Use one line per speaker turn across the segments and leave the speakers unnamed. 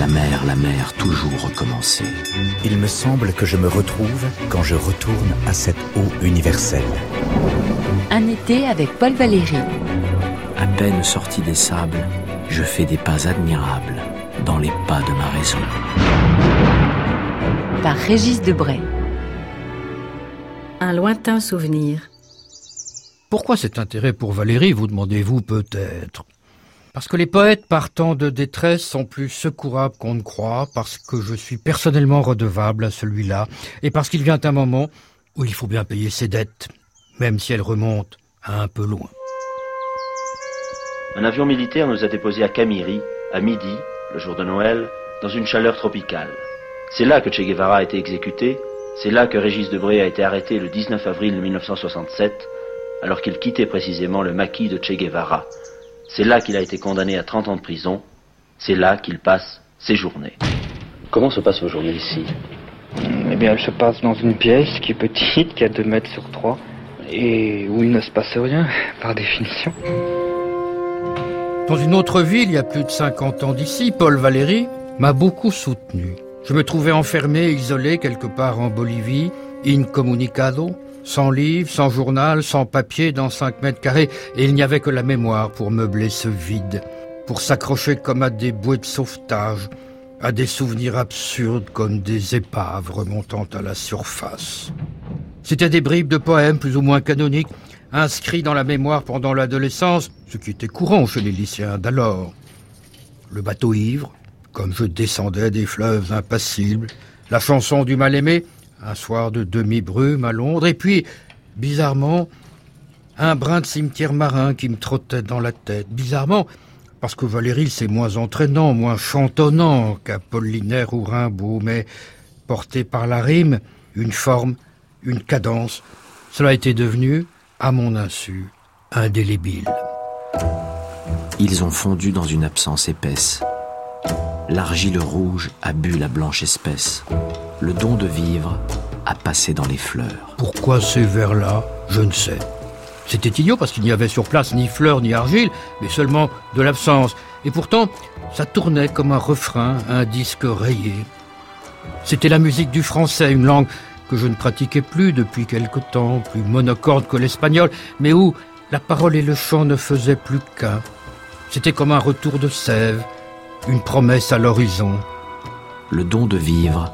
La mer, la mer, toujours recommencer.
Il me semble que je me retrouve quand je retourne à cette eau universelle.
Un été avec Paul Valéry.
À peine sorti des sables, je fais des pas admirables dans les pas de ma raison.
Par Régis Debray.
Un lointain souvenir.
Pourquoi cet intérêt pour Valérie, vous demandez-vous peut-être? Parce que les poètes partant de détresse sont plus secourables qu'on ne croit, parce que je suis personnellement redevable à celui-là, et parce qu'il vient un moment où il faut bien payer ses dettes, même si elles remontent un peu loin.
Un avion militaire nous a déposés à Camiri, à midi, le jour de Noël, dans une chaleur tropicale. C'est là que Che Guevara a été exécuté, c'est là que Régis Debray a été arrêté le 19 avril 1967, alors qu'il quittait précisément le maquis de Che Guevara. C'est là qu'il a été condamné à 30 ans de prison, c'est là qu'il passe ses journées. Comment se passent vos journées ici?
Eh bien, elle se passe dans une pièce qui est petite, qui a 2 mètres sur 3, et où il ne se passe rien, par définition.
Dans une autre ville, il y a plus de 50 ans d'ici, Paul Valéry m'a beaucoup soutenu. Je me trouvais enfermé, isolé quelque part en Bolivie, incommunicado, sans livre, sans journal, sans papier, dans 5 mètres carrés, et il n'y avait que la mémoire pour meubler ce vide, pour s'accrocher comme à des bouées de sauvetage, à des souvenirs absurdes comme des épaves remontant à la surface. C'étaient des bribes de poèmes plus ou moins canoniques, inscrits dans la mémoire pendant l'adolescence, ce qui était courant chez les lycéens d'alors. Le bateau ivre, comme je descendais des fleuves impassibles, la chanson du mal-aimé, un soir de demi-brume à Londres, et puis, bizarrement, un brin de cimetière marin qui me trottait dans la tête. Bizarrement, parce que Valérie, c'est moins entraînant, moins chantonnant qu'Apollinaire ou Rimbaud, mais porté par la rime, une forme, une cadence, cela était devenu, à mon insu, indélébile.
Ils ont fondu dans une absence épaisse. L'argile rouge a bu la blanche espèce. Le don de vivre a passé dans les fleurs.
Pourquoi ces vers-là Je ne sais. C'était idiot parce qu'il n'y avait sur place ni fleurs ni argile, mais seulement de l'absence. Et pourtant, ça tournait comme un refrain, un disque rayé. C'était la musique du français, une langue que je ne pratiquais plus depuis quelque temps, plus monocorde que l'espagnol, mais où la parole et le chant ne faisaient plus qu'un. C'était comme un retour de sève, une promesse à l'horizon.
Le don de vivre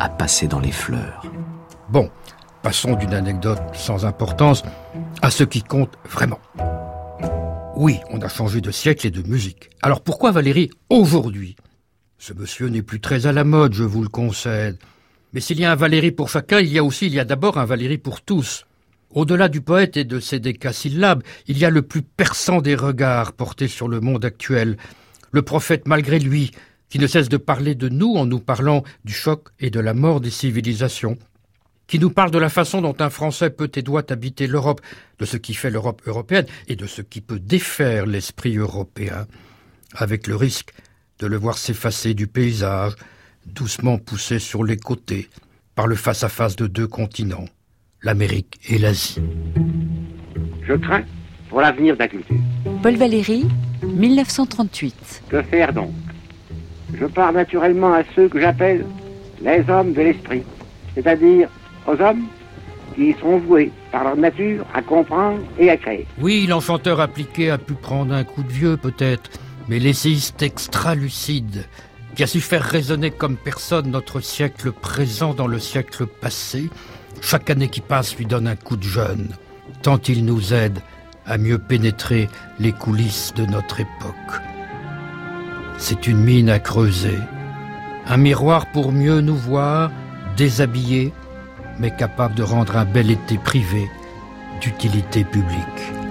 a passé dans les fleurs.
Bon, passons d'une anecdote sans importance à ce qui compte vraiment. Oui, on a changé de siècle et de musique. Alors pourquoi Valérie aujourd'hui? Ce monsieur n'est plus très à la mode, je vous le concède. Mais s'il y a un Valérie pour chacun, il y a aussi, il y a d'abord un Valérie pour tous. Au-delà du poète et de ses décasyllabes, il y a le plus perçant des regards portés sur le monde actuel. Le prophète malgré lui, qui ne cesse de parler de nous en nous parlant du choc et de la mort des civilisations, qui nous parle de la façon dont un Français peut et doit habiter l'Europe, de ce qui fait l'Europe européenne et de ce qui peut défaire l'esprit européen, avec le risque de le voir s'effacer du paysage, doucement poussé sur les côtés, par le face-à-face de deux continents, l'Amérique et l'Asie.
Je crains pour l'avenir de la culture.
Paul Valéry, 1938.
Que faire donc? Je parle naturellement à ceux que j'appelle les hommes de l'esprit, c'est-à-dire aux hommes qui sont voués par leur nature à comprendre et à créer.
Oui, l'enchanteur appliqué a pu prendre un coup de vieux peut-être, mais l'essayiste extra-lucide, qui a su faire résonner comme personne notre siècle présent dans le siècle passé, chaque année qui passe lui donne un coup de jeune, tant il nous aide à mieux pénétrer les coulisses de notre époque. C'est une mine à creuser, un miroir pour mieux nous voir, déshabillés, mais capable de rendre un bel été privé d'utilité publique.